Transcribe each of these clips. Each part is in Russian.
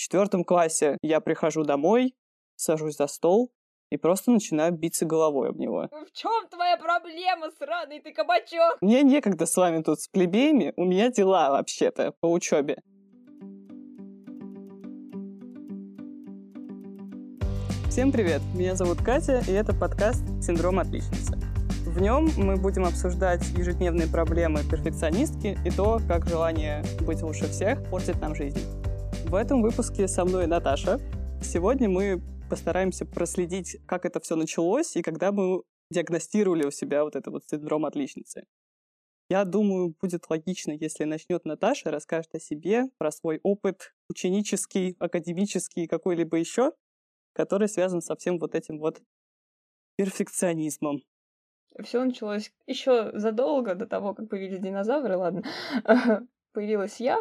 В четвертом классе я прихожу домой, сажусь за стол и просто начинаю биться головой об него. В чем твоя проблема, сраный ты кабачок? Мне некогда с вами тут с плебеями, у меня дела вообще-то по учебе. Всем привет, меня зовут Катя, и это подкаст «Синдром отличницы». В нем мы будем обсуждать ежедневные проблемы перфекционистки и то, как желание быть лучше всех портит нам жизнь. В этом выпуске со мной Наташа. Сегодня мы постараемся проследить, как это все началось и когда мы диагностировали у себя вот это вот синдром отличницы. Я думаю, будет логично, если начнет Наташа, расскажет о себе, про свой опыт ученический, академический, какой-либо еще, который связан со всем вот этим вот перфекционизмом. Все началось еще задолго до того, как появились динозавры, ладно. Появилась я,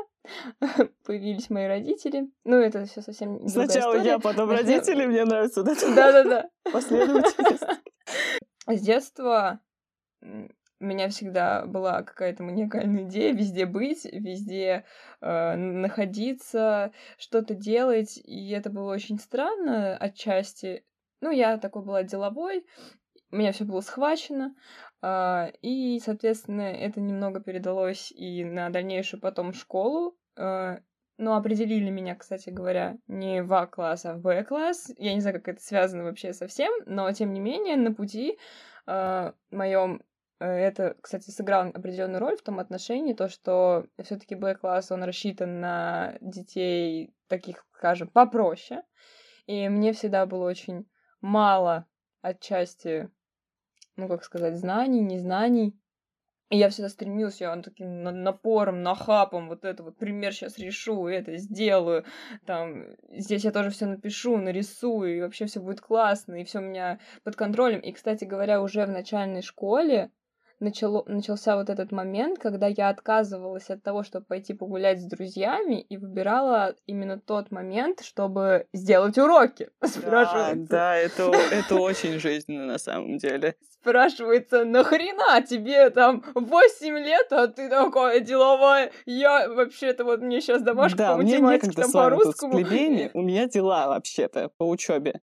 появились мои родители. Ну, это все совсем Сначала история. я, потом родители, мне нравится Да-да-да. последовательность. С детства у меня всегда была какая-то маниакальная идея везде быть, везде э, находиться, что-то делать, и это было очень странно отчасти. Ну, я такой была деловой, у меня все было схвачено, и, соответственно, это немного передалось и на дальнейшую потом школу. а, Но определили меня, кстати говоря, не в А-класс, а в Б-класс. Я не знаю, как это связано вообще со всем, но, тем не менее, на пути а, моем э, это, кстати, сыграло определенную роль в том отношении, то, что все-таки Б-класс, он рассчитан на детей таких, скажем, попроще. И мне всегда было очень мало отчасти ну, как сказать, знаний, незнаний. И я всегда стремилась, я таким на- напором, нахапом, вот это вот пример сейчас решу, это сделаю, там, здесь я тоже все напишу, нарисую, и вообще все будет классно, и все у меня под контролем. И, кстати говоря, уже в начальной школе начало, начался вот этот момент, когда я отказывалась от того, чтобы пойти погулять с друзьями, и выбирала именно тот момент, чтобы сделать уроки. Спрашивается. да, это, это очень жизненно на самом деле. Спрашивается, нахрена тебе там 8 лет, а ты такая деловая? Я вообще-то вот мне сейчас домашка да, по математике, там по-русскому. у меня дела вообще-то по учебе.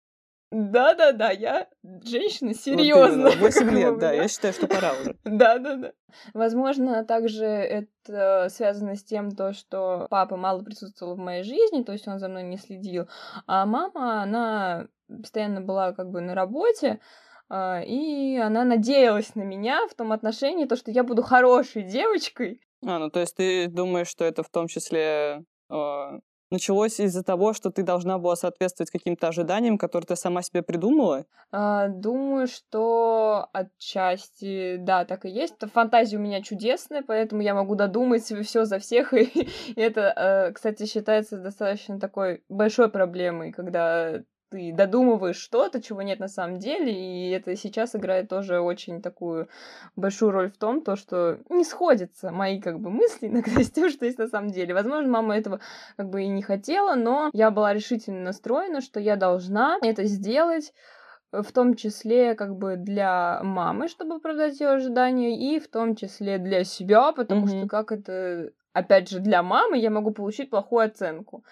Да-да-да, я женщина Вот серьезно. именно, 8 лет, да, я считаю, что пора уже. Да-да-да. Возможно, также это связано с тем, то, что папа мало присутствовал в моей жизни, то есть он за мной не следил, а мама, она постоянно была как бы на работе, а, и она надеялась на меня в том отношении, то, что я буду хорошей девочкой, А, ну то есть ты думаешь, что это в том числе э, началось из-за того, что ты должна была соответствовать каким-то ожиданиям, которые ты сама себе придумала? А, Думаю, что отчасти, да, так и есть. Фантазия у меня чудесная, поэтому я могу додумать все за всех. И это, э, кстати, считается достаточно такой большой проблемой, когда ты додумываешь что-то, чего нет на самом деле, и это сейчас играет тоже очень такую большую роль в том, то, что не сходятся мои как бы мысли иногда с тем, что есть на самом деле. Возможно, мама этого как бы и не хотела, но я была решительно настроена, что я должна это сделать, в том числе как бы для мамы, чтобы оправдать ее ожидания, и в том числе для себя, потому Мгм. что как это, опять же, для мамы я могу получить плохую оценку.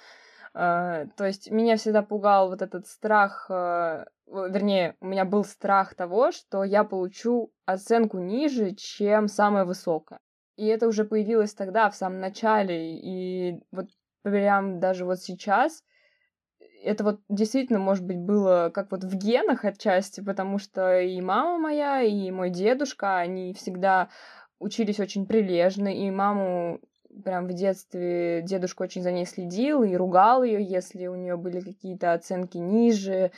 А, То есть меня всегда пугал вот этот страх, в- вернее, у меня был страх того, что я получу оценку ниже, чем самая высокая. И это уже появилось тогда, в самом начале, и вот прям даже вот сейчас это вот действительно, может быть, было как вот в генах отчасти, потому что и мама моя, и мой дедушка, они всегда учились очень прилежно, и маму прям в детстве дедушка очень за ней следил и ругал ее, если у нее были какие-то оценки ниже,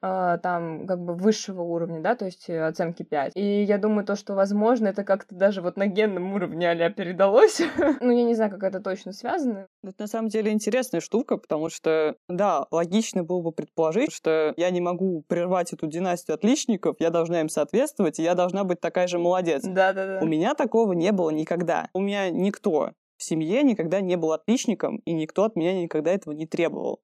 а, там как бы высшего уровня, да, то есть э, оценки 5. И я думаю, то, что, возможно, это как-то даже вот на генном уровне а передалось. Ну, я не знаю, как это точно связано. Это на самом деле интересная штука, потому что, да, логично было бы предположить, что я не могу прервать эту династию отличников, я должна им соответствовать, и я должна быть такая же молодец. Да-да-да. У меня такого не было никогда. У меня никто в семье никогда не был отличником, и никто от меня никогда этого не требовал.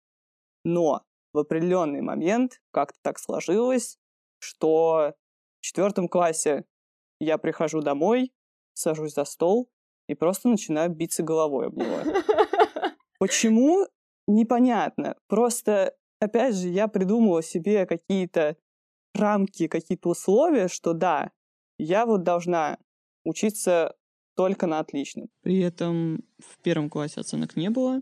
Но в определенный момент как-то так сложилось, что в четвертом классе я прихожу домой, сажусь за стол и просто начинаю биться головой об него. Почему? непонятно. Просто, опять же, я придумала себе какие-то рамки, какие-то условия, что да, я вот должна учиться только на отличном. При этом в первом классе оценок не было,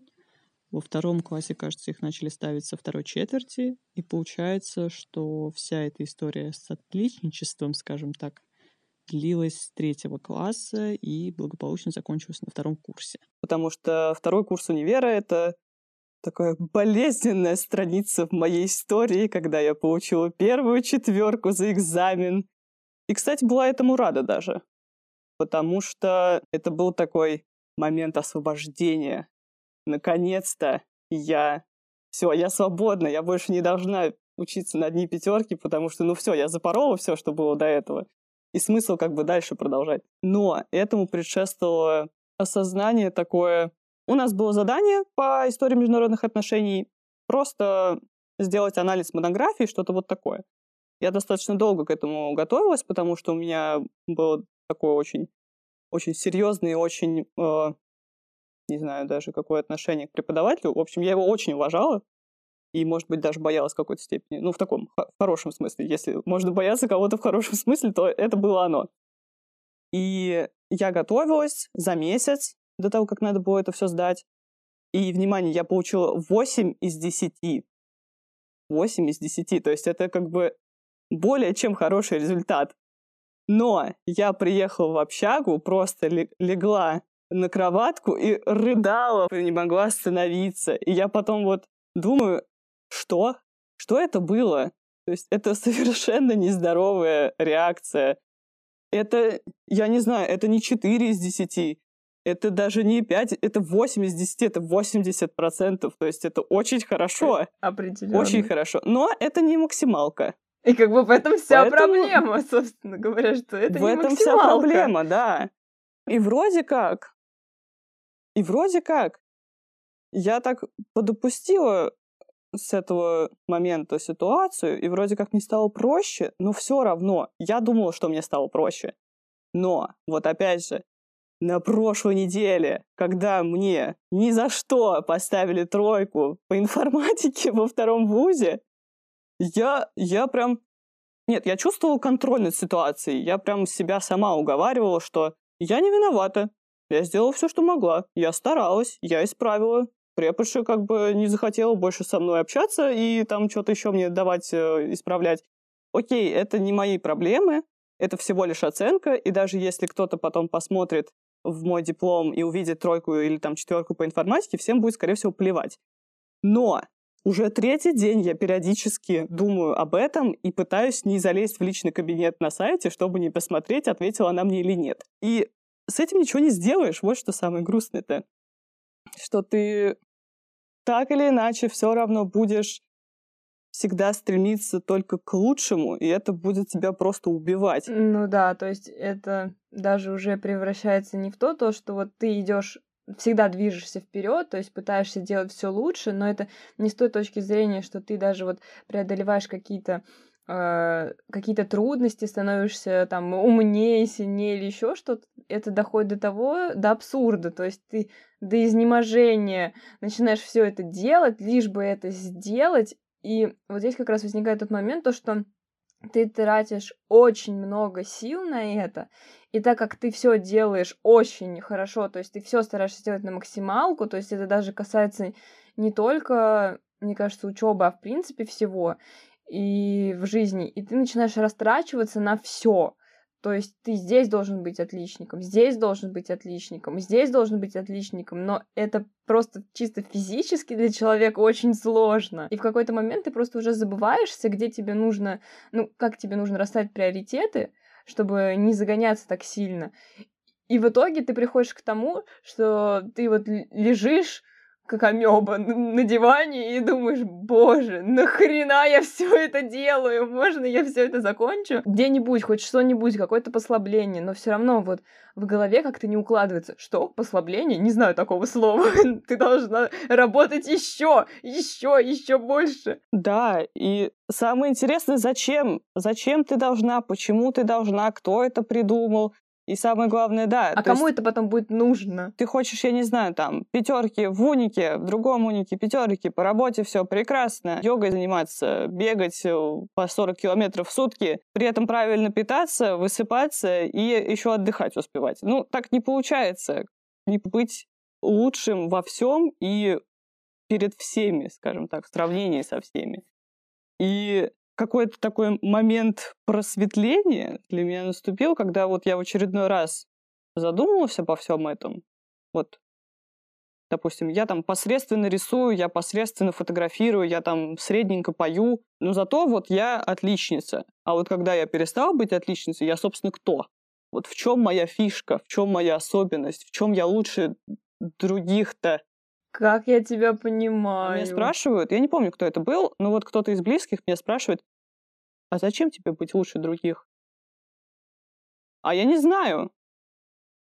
во втором классе, кажется, их начали ставить со второй четверти, и получается, что вся эта история с отличничеством, скажем так, длилась с третьего класса и благополучно закончилась на втором курсе. Потому что второй курс универа — это такая болезненная страница в моей истории, когда я получила первую четверку за экзамен. И, кстати, была этому рада даже, потому что это был такой момент освобождения. Наконец-то я... Все, я свободна, я больше не должна учиться на одни пятерки, потому что, ну все, я запорола все, что было до этого. И смысл как бы дальше продолжать. Но этому предшествовало осознание такое, у нас было задание по истории международных отношений просто сделать анализ монографии, что-то вот такое. Я достаточно долго к этому готовилась, потому что у меня было такое очень, очень серьезное и очень, э, не знаю даже какое отношение к преподавателю. В общем, я его очень уважала и, может быть, даже боялась в какой-то степени. Ну, в таком в хорошем смысле. Если можно бояться кого-то в хорошем смысле, то это было оно. И я готовилась за месяц, до того, как надо было это все сдать. И, внимание, я получила 8 из 10. 8 из 10. То есть это как бы более чем хороший результат. Но я приехала в общагу, просто легла на кроватку и рыдала, не могла остановиться. И я потом вот думаю, что? Что это было? То есть это совершенно нездоровая реакция. Это, я не знаю, это не 4 из 10, это даже не 5, это 8 из 10, это 80 процентов. То есть это очень хорошо. Определенно. Очень хорошо. Но это не максималка. И как бы в этом вся Поэтому... проблема, собственно говоря, что это в не этом вся проблема, да. И вроде как, и вроде как, я так подопустила с этого момента ситуацию, и вроде как мне стало проще, но все равно я думала, что мне стало проще. Но, вот опять же, на прошлой неделе, когда мне ни за что поставили тройку по информатике во втором вузе, я, я прям... Нет, я чувствовала контроль над ситуацией. Я прям себя сама уговаривала, что я не виновата. Я сделала все, что могла. Я старалась, я исправила. Преподша как бы не захотела больше со мной общаться и там что-то еще мне давать, э, исправлять. Окей, это не мои проблемы, это всего лишь оценка, и даже если кто-то потом посмотрит в мой диплом и увидит тройку или там четверку по информатике, всем будет, скорее всего, плевать. Но уже третий день я периодически думаю об этом и пытаюсь не залезть в личный кабинет на сайте, чтобы не посмотреть, ответила она мне или нет. И с этим ничего не сделаешь. Вот что самое грустное-то. Что ты так или иначе все равно будешь всегда стремиться только к лучшему, и это будет тебя просто убивать. Ну да, то есть это даже уже превращается не в то, то что вот ты идешь всегда движешься вперед, то есть пытаешься делать все лучше, но это не с той точки зрения, что ты даже вот преодолеваешь какие-то э, какие-то трудности, становишься там умнее, сильнее или еще что-то, это доходит до того, до абсурда, то есть ты до изнеможения начинаешь все это делать, лишь бы это сделать, и вот здесь как раз возникает тот момент, то, что ты тратишь очень много сил на это, и так как ты все делаешь очень хорошо, то есть ты все стараешься сделать на максималку, то есть это даже касается не только, мне кажется, учебы, а в принципе всего и в жизни, и ты начинаешь растрачиваться на все. То есть ты здесь должен быть отличником, здесь должен быть отличником, здесь должен быть отличником, но это просто чисто физически для человека очень сложно. И в какой-то момент ты просто уже забываешься, где тебе нужно, ну, как тебе нужно расставить приоритеты, чтобы не загоняться так сильно. И в итоге ты приходишь к тому, что ты вот лежишь как амеба на диване и думаешь, боже, нахрена я все это делаю? Можно я все это закончу? Где-нибудь, хоть что-нибудь, какое-то послабление, но все равно вот в голове как-то не укладывается. Что? Послабление? Не знаю такого слова. Ты должна работать еще, еще, еще больше. Да, и самое интересное, зачем? Зачем ты должна? Почему ты должна? Кто это придумал? И самое главное, да. А кому это потом будет нужно? Ты хочешь, я не знаю, там, пятерки в унике, в другом унике пятерки, по работе все прекрасно, йогой заниматься, бегать э, по 40 километров в сутки, при этом правильно питаться, высыпаться и еще отдыхать успевать. Ну, так не получается. Не быть лучшим во всем и перед всеми, скажем так, в сравнении со всеми. И какой-то такой момент просветления для меня наступил, когда вот я в очередной раз задумалась обо всем этом. Вот, допустим, я там посредственно рисую, я посредственно фотографирую, я там средненько пою, но зато вот я отличница. А вот когда я перестала быть отличницей, я, собственно, кто? Вот в чем моя фишка, в чем моя особенность, в чем я лучше других-то? Как я тебя понимаю. Меня спрашивают, я не помню, кто это был, но вот кто-то из близких меня спрашивает, а зачем тебе быть лучше других? А я не знаю.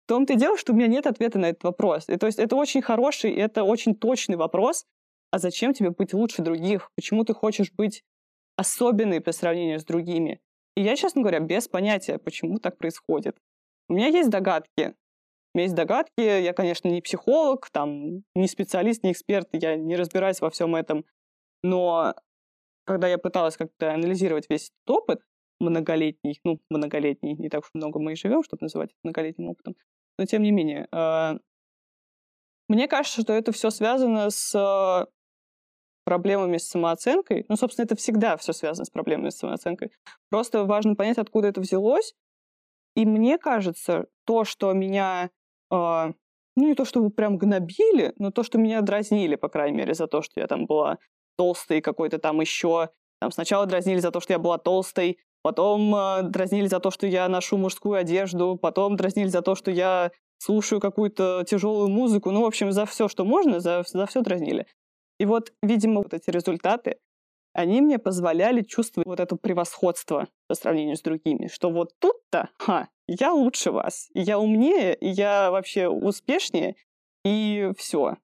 В том-то и дело, что у меня нет ответа на этот вопрос. И, то есть это очень хороший, это очень точный вопрос. А зачем тебе быть лучше других? Почему ты хочешь быть особенной по сравнению с другими? И я, честно говоря, без понятия, почему так происходит. У меня есть догадки, у меня есть догадки, я, конечно, не психолог, там, не специалист, не эксперт, я не разбираюсь во всем этом, но когда я пыталась как-то анализировать весь этот опыт многолетний, ну, многолетний, не так уж много мы и живем, чтобы называть это многолетним опытом, но тем не менее, э, мне кажется, что это все связано с проблемами с самооценкой. Ну, собственно, это всегда все связано с проблемами с самооценкой. Просто важно понять, откуда это взялось. И мне кажется, то, что меня ну, не то чтобы прям гнобили, но то, что меня дразнили, по крайней мере, за то, что я там была толстой какой-то там еще. Там сначала дразнили за то, что я была толстой, потом э, дразнили за то, что я ношу мужскую одежду, потом дразнили за то, что я слушаю какую-то тяжелую музыку. Ну, в общем, за все, что можно, за, за все дразнили. И вот, видимо, вот эти результаты, они мне позволяли чувствовать вот это превосходство по сравнению с другими, что вот тут-то, ха, я лучше вас, и я умнее, и я вообще успешнее, и все.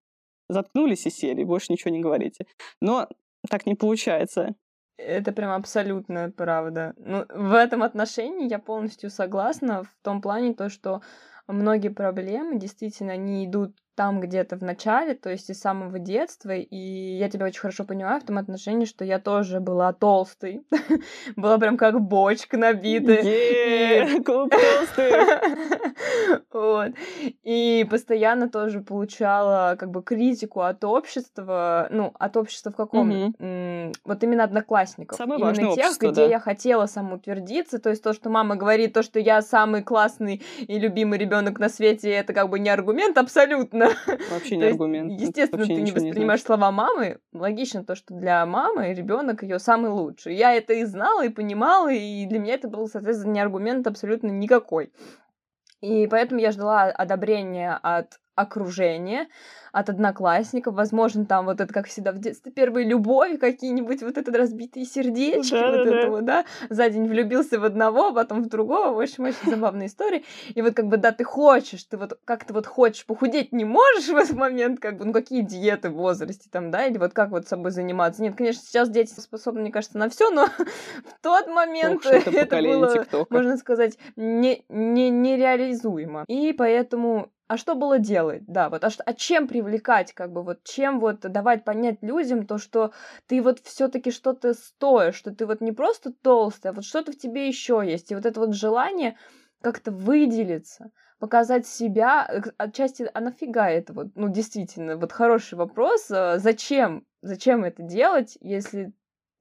Заткнулись и сели, больше ничего не говорите. Но так не получается. Это прям абсолютно правда. Ну, в этом отношении я полностью согласна в том плане, то, что многие проблемы действительно не идут там где-то в начале, то есть из самого детства, и я тебя очень хорошо понимаю в том отношении, что я тоже была толстой, была прям как бочка набитая. толстый. Вот. И постоянно тоже получала как бы критику от общества, ну, от общества в каком? Вот именно одноклассников. Важное тех, где я хотела самоутвердиться, то есть то, что мама говорит, то, что я самый классный и любимый ребенок на свете, это как бы не аргумент абсолютно, абсолютно. Вообще не аргумент. Естественно, ты не воспринимаешь не слова мамы. Логично то, что для мамы ребенок ее самый лучший. Я это и знала, и понимала, и для меня это был, соответственно, не аргумент абсолютно никакой. И поэтому я ждала одобрения от окружения, от одноклассников, возможно, там вот это, как всегда в детстве, первые любовь, какие-нибудь вот это разбитые сердечки, да, вот да, это вот, да, за день влюбился в одного, а потом в другого, в общем, очень забавная история. И вот как бы, да, ты хочешь, ты вот как то вот хочешь, похудеть не можешь в этот момент, как бы, ну какие диеты в возрасте там, да, или вот как вот собой заниматься. Нет, конечно, сейчас дети способны, мне кажется, на все, но в тот момент Ох, это, это было, TikTok. можно сказать, не, не, нереализуемо. И поэтому а что было делать? Да, вот, а, что, а чем привлекать, как бы, вот, чем вот давать понять людям то, что ты вот все-таки что-то стоишь, что ты вот не просто толстая, а вот что-то в тебе еще есть. И вот это вот желание как-то выделиться, показать себя, э, отчасти, а нафига это вот, ну, действительно, вот хороший вопрос, а зачем, зачем это делать, если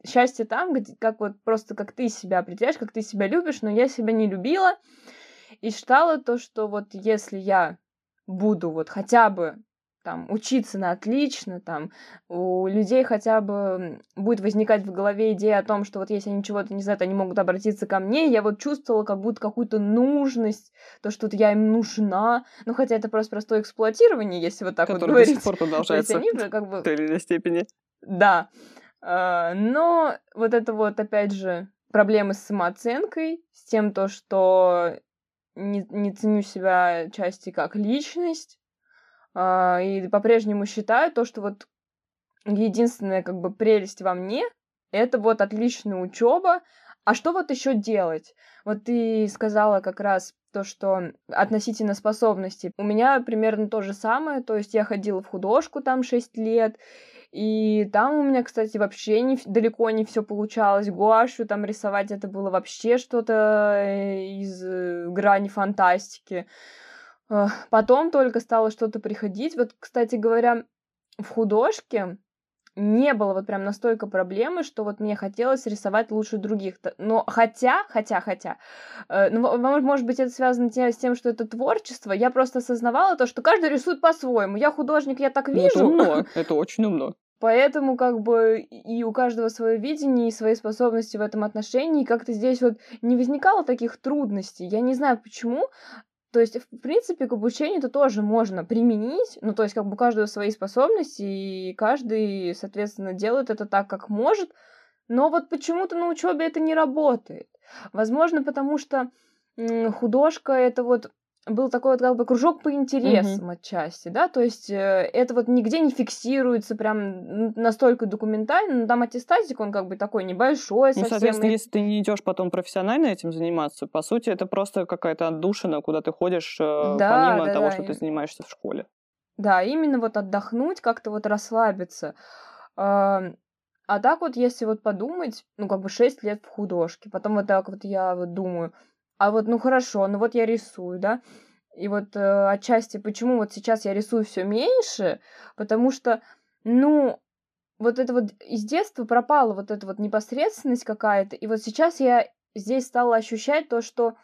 счастье там, где, как вот просто как ты себя определяешь, как ты себя любишь, но я себя не любила, и считала то, что вот если я буду вот хотя бы там учиться на отлично, там у людей хотя бы будет возникать в голове идея о том, что вот если они чего-то не знают, они могут обратиться ко мне, я вот чувствовала как будто какую-то нужность, то, что вот я им нужна, ну хотя это просто простое эксплуатирование, если вот так Который вот говорить. до сих пор продолжается они, как бы... в той или иной степени. Да, а, но вот это вот опять же проблемы с самооценкой, с тем то, что не, не ценю себя части как личность, и по-прежнему считаю то, что вот единственная как бы прелесть во мне это вот отличная учеба, А что вот еще делать? Вот ты сказала как раз то, что относительно способностей. У меня примерно то же самое, то есть я ходила в художку там 6 лет, и там у меня, кстати, вообще не, далеко не все получалось. Гуашу там рисовать это было вообще что-то э, из э, грани фантастики. Потом только стало что-то приходить. Вот, кстати говоря, в художке не было вот прям настолько проблемы, что вот мне хотелось рисовать лучше других. Но хотя, хотя, хотя, э, ну, может быть, это связано с тем, что это творчество, я просто осознавала то, что каждый рисует по-своему. Я художник, я так вижу. Ну, это умно, это очень умно. Поэтому как бы и у каждого свое видение, и свои способности в этом отношении. Как-то здесь вот не возникало таких трудностей. Я не знаю почему, то есть, в принципе, к обучению это тоже можно применить, ну, то есть, как бы у каждого свои способности, и каждый, соответственно, делает это так, как может, но вот почему-то на учебе это не работает. Возможно, потому что художка это вот был такой вот как бы кружок по интересам mm-hmm. отчасти, да, то есть э, это вот нигде не фиксируется прям настолько документально, но там аттестатик, он как бы такой небольшой ну, совсем. соответственно, и... если ты не идешь потом профессионально этим заниматься, по сути, это просто какая-то отдушина, куда ты ходишь э, да, помимо да, того, да. что ты занимаешься в школе. Да, именно вот отдохнуть, как-то вот расслабиться. А, а так вот, если вот подумать, ну, как бы 6 лет в художке, потом вот так вот я вот думаю, а вот, ну хорошо, ну вот я рисую, да, и вот э, отчасти, почему вот сейчас я рисую все меньше, потому что, ну, вот это вот из детства пропала вот эта вот непосредственность какая-то, и вот сейчас я здесь стала ощущать то, что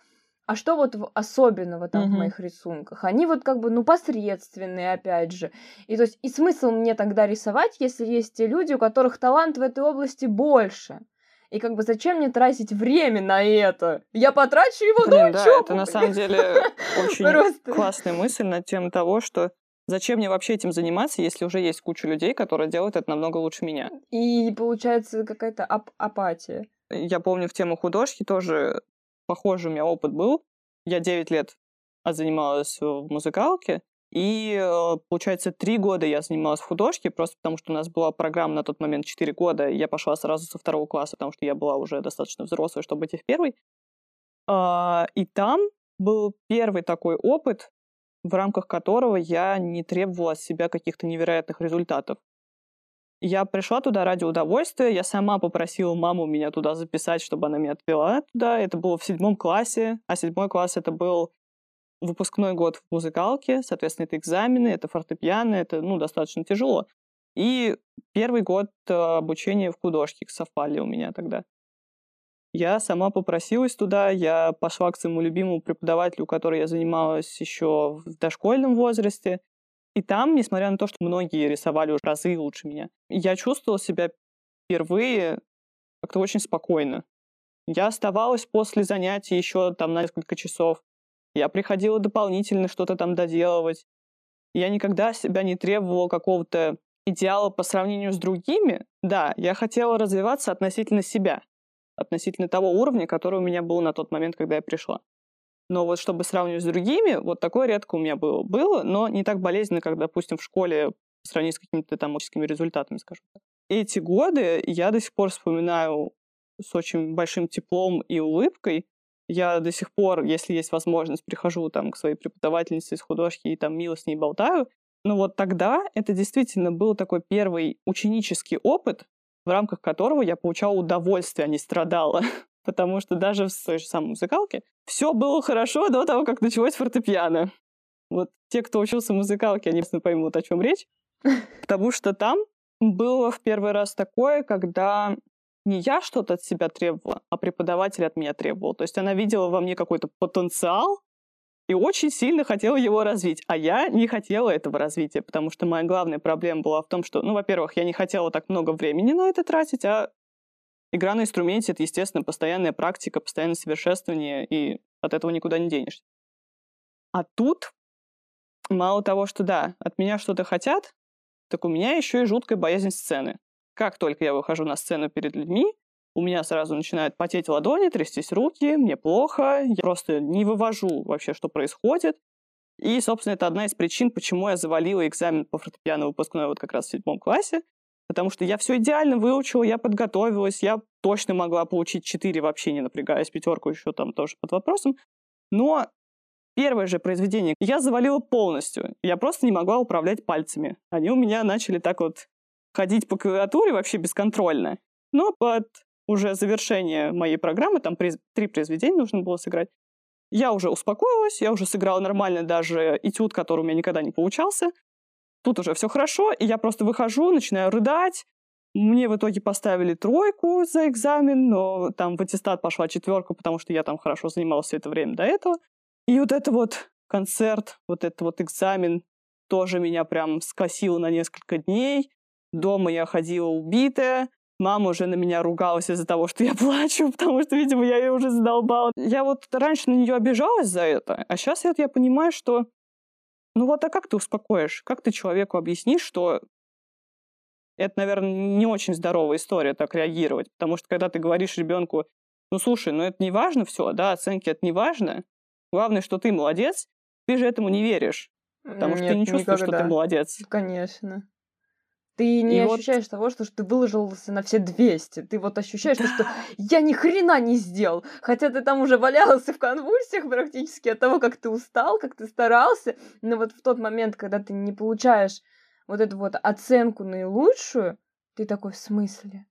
а что вот особенного там mm-hmm. в моих рисунках? Они вот как бы, ну, посредственные, опять же. И то есть, и смысл мне тогда рисовать, если есть те люди, у которых талант в этой области больше? И как бы зачем мне тратить время на это? Я потрачу его Блин, на учебу. Да, это на самом деле очень классная мысль на тему того, что зачем мне вообще этим заниматься, если уже есть куча людей, которые делают это намного лучше меня. И получается какая-то ап- апатия. Я помню в тему художки тоже похожий у меня опыт был. Я 9 лет занималась в музыкалке, и, э, получается, три года я занималась в художке, просто потому что у нас была программа на тот момент четыре года, я пошла сразу со второго класса, потому что я была уже достаточно взрослой, чтобы идти в первый. А, и там был первый такой опыт, в рамках которого я не требовала от себя каких-то невероятных результатов. Я пришла туда ради удовольствия, я сама попросила маму меня туда записать, чтобы она меня отвела туда. Это было в седьмом классе, а седьмой класс это был выпускной год в музыкалке, соответственно, это экзамены, это фортепиано, это, ну, достаточно тяжело. И первый год э, обучения в художке совпали у меня тогда. Я сама попросилась туда, я пошла к своему любимому преподавателю, у которого я занималась еще в дошкольном возрасте. И там, несмотря на то, что многие рисовали уже разы лучше меня, я чувствовала себя впервые как-то очень спокойно. Я оставалась после занятий еще там на несколько часов. Я приходила дополнительно что-то там доделывать. Я никогда себя не требовала какого-то идеала по сравнению с другими. Да, я хотела развиваться относительно себя, относительно того уровня, который у меня был на тот момент, когда я пришла. Но вот чтобы сравнивать с другими, вот такое редко у меня было. Было, но не так болезненно, как, допустим, в школе сравнению с какими-то там учительскими результатами, скажем так. Эти годы я до сих пор вспоминаю с очень большим теплом и улыбкой, я до сих пор, если есть возможность, прихожу там к своей преподавательнице из художки и там мило с ней болтаю. Но вот тогда это действительно был такой первый ученический опыт, в рамках которого я получала удовольствие, а не страдала. Потому что даже в той же самой музыкалке все было хорошо до того, как началось фортепиано. Вот те, кто учился в музыкалке, они, поймут, о чем речь. Потому что там было в первый раз такое, когда не я что-то от себя требовала, а преподаватель от меня требовал. То есть она видела во мне какой-то потенциал и очень сильно хотела его развить. А я не хотела этого развития, потому что моя главная проблема была в том, что, ну, во-первых, я не хотела так много времени на это тратить, а игра на инструменте — это, естественно, постоянная практика, постоянное совершенствование, и от этого никуда не денешься. А тут мало того, что да, от меня что-то хотят, так у меня еще и жуткая боязнь сцены. Как только я выхожу на сцену перед людьми, у меня сразу начинают потеть ладони, трястись руки, мне плохо, я просто не вывожу вообще, что происходит. И, собственно, это одна из причин, почему я завалила экзамен по фортепиано выпускной вот как раз в седьмом классе, потому что я все идеально выучила, я подготовилась, я точно могла получить 4 вообще не напрягаясь, пятерку еще там тоже под вопросом. Но первое же произведение я завалила полностью. Я просто не могла управлять пальцами. Они у меня начали так вот ходить по клавиатуре вообще бесконтрольно. Но под уже завершение моей программы, там три произведения нужно было сыграть, я уже успокоилась, я уже сыграла нормально даже этюд, который у меня никогда не получался. Тут уже все хорошо, и я просто выхожу, начинаю рыдать. Мне в итоге поставили тройку за экзамен, но там в аттестат пошла четверка, потому что я там хорошо занималась все это время до этого. И вот это вот концерт, вот этот вот экзамен тоже меня прям скосил на несколько дней. Дома я ходила убитая, Мама уже на меня ругалась из-за того, что я плачу, потому что, видимо, я ее уже задолбала. Я вот раньше на нее обижалась за это, а сейчас вот я понимаю, что ну вот, а как ты успокоишь? Как ты человеку объяснишь, что это, наверное, не очень здоровая история так реагировать, потому что когда ты говоришь ребенку, ну слушай, ну это не важно все, да, оценки это не важно, главное, что ты молодец, ты же этому не веришь, потому Нет, что ты не чувствуешь, никогда. что ты молодец. Конечно. Ты не и ощущаешь вот... того, что, что ты выложился на все 200. Ты вот ощущаешь, да. что я ни хрена не сделал. Хотя ты там уже валялся в конвульсиях практически от того, как ты устал, как ты старался. Но вот в тот момент, когда ты не получаешь вот эту вот оценку наилучшую, ты такой, в смысле?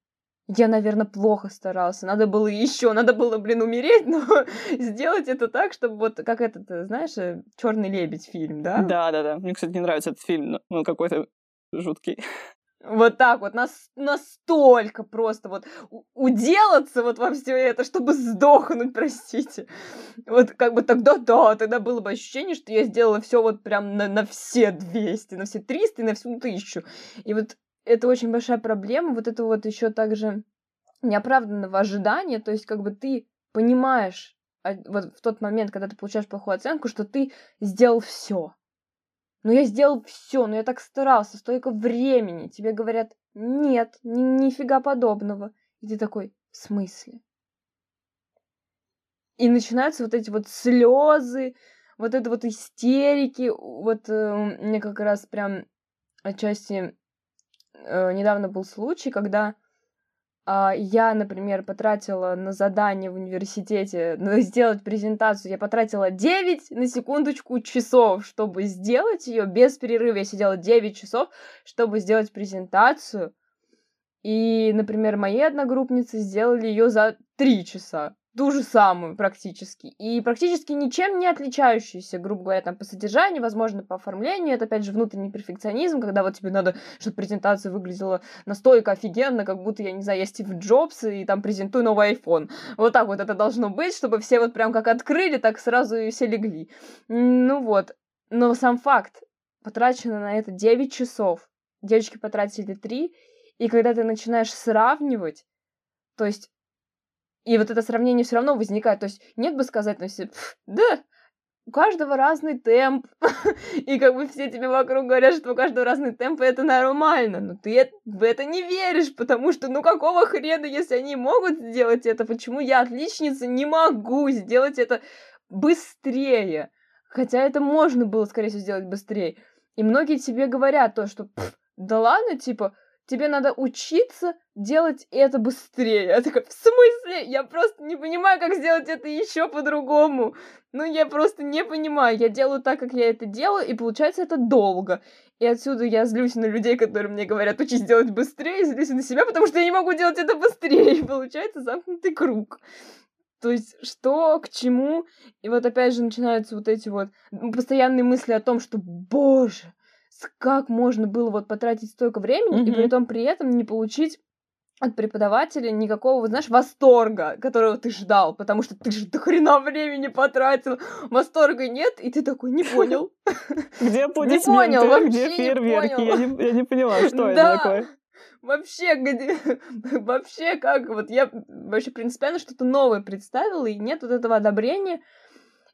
Я, наверное, плохо старался. Надо было еще, надо было, блин, умереть, но сделать это так, чтобы вот как этот, знаешь, э, Черный лебедь фильм, да? Да, да, да. Мне, кстати, не нравится этот фильм, но он какой-то жуткий. Вот так вот, нас, настолько просто вот уделаться вот во все это, чтобы сдохнуть, простите. Вот как бы тогда, да, тогда было бы ощущение, что я сделала все вот прям на, на все 200, на все 300 и на всю тысячу. И вот это очень большая проблема, вот это вот еще также неоправданного ожидания, то есть как бы ты понимаешь а, вот в тот момент, когда ты получаешь плохую оценку, что ты сделал все но я сделал все, но я так старался, столько времени. Тебе говорят, нет, ни, нифига подобного. И ты такой, в смысле? И начинаются вот эти вот слезы, вот это вот истерики. Вот э, мне как раз прям отчасти э, недавно был случай, когда я, например, потратила на задание в университете, на сделать презентацию, я потратила 9, на секундочку, часов, чтобы сделать ее без перерыва. Я сидела 9 часов, чтобы сделать презентацию. И, например, мои одногруппницы сделали ее за 3 часа ту же самую практически. И практически ничем не отличающуюся, грубо говоря, там по содержанию, возможно, по оформлению. Это, опять же, внутренний перфекционизм, когда вот тебе надо, чтобы презентация выглядела настолько офигенно, как будто, я не знаю, я Стив Джобс и там презентую новый iPhone. Вот так вот это должно быть, чтобы все вот прям как открыли, так сразу и все легли. Ну вот. Но сам факт, потрачено на это 9 часов, девочки потратили 3, и когда ты начинаешь сравнивать, то есть и вот это сравнение все равно возникает. То есть нет бы сказать, ну, все, да, у каждого разный темп. и как бы все тебе вокруг говорят, что у каждого разный темп, и это нормально. Но ты в это не веришь, потому что, ну какого хрена, если они могут сделать это, почему я, отличница, не могу сделать это быстрее? Хотя это можно было, скорее всего, сделать быстрее. И многие тебе говорят то, что, да ладно, типа, тебе надо учиться делать это быстрее. Я такая, в смысле? Я просто не понимаю, как сделать это еще по-другому. Ну, я просто не понимаю. Я делаю так, как я это делаю, и получается это долго. И отсюда я злюсь на людей, которые мне говорят, учись делать быстрее, и злюсь на себя, потому что я не могу делать это быстрее. И получается замкнутый круг. То есть, что, к чему? И вот опять же начинаются вот эти вот постоянные мысли о том, что, боже, как можно было вот потратить столько времени mm-hmm. и при том при этом не получить от преподавателя никакого, знаешь, восторга, которого ты ждал, потому что ты же до хрена времени потратил, восторга нет, и ты такой, не понял. Где аплодисменты, где фейерверки, я не, я не поняла, что это такое. Вообще, где, вообще как, вот я вообще принципиально что-то новое представила, и нет вот этого одобрения,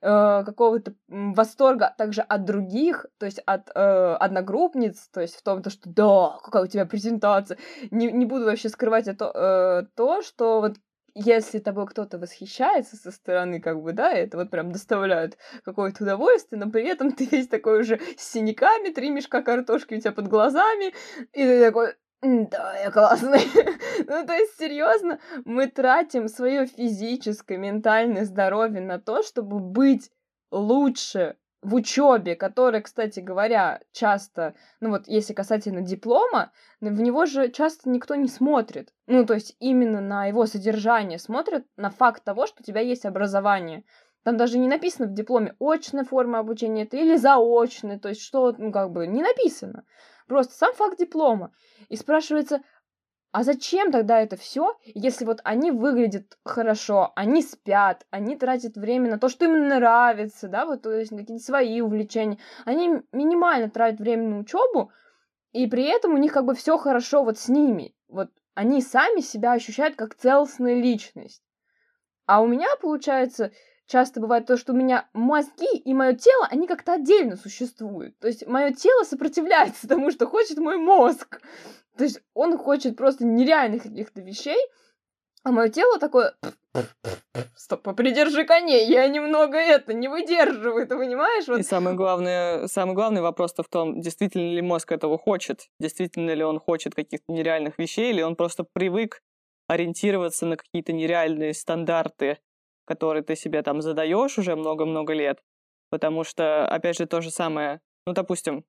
э, какого-то восторга также от других, то есть от э, одногруппниц, то есть в том, то, что да, какая у тебя презентация. Не, не буду вообще скрывать это, э, то, что вот если тобой кто-то восхищается со стороны, как бы, да, это вот прям доставляет какое-то удовольствие, но при этом ты весь такой уже с синяками, три мешка картошки у тебя под глазами, и ты такой, Да, я классный. ну, то есть, серьезно, мы тратим свое физическое, ментальное здоровье на то, чтобы быть лучше в учебе, которая, кстати говоря, часто, ну вот если касательно диплома, в него же часто никто не смотрит. Ну, то есть именно на его содержание смотрят, на факт того, что у тебя есть образование. Там даже не написано в дипломе очная форма обучения это или заочная, то есть что, ну, как бы, не написано. Просто сам факт диплома. И спрашивается, а зачем тогда это все, если вот они выглядят хорошо, они спят, они тратят время на то, что им нравится, да, вот то есть какие-то свои увлечения, они минимально тратят время на учебу, и при этом у них как бы все хорошо вот с ними, вот они сами себя ощущают как целостная личность. А у меня получается часто бывает то, что у меня мозги и мое тело, они как-то отдельно существуют. То есть мое тело сопротивляется тому, что хочет мой мозг. То есть он хочет просто нереальных каких-то вещей, а мое тело такое... Стоп, придержи коней, я немного это, не выдерживаю, ты понимаешь? Вот. И самое главное, самый главный вопрос-то в том, действительно ли мозг этого хочет, действительно ли он хочет каких-то нереальных вещей, или он просто привык ориентироваться на какие-то нереальные стандарты, которые ты себе там задаешь уже много-много лет. Потому что, опять же, то же самое, ну, допустим,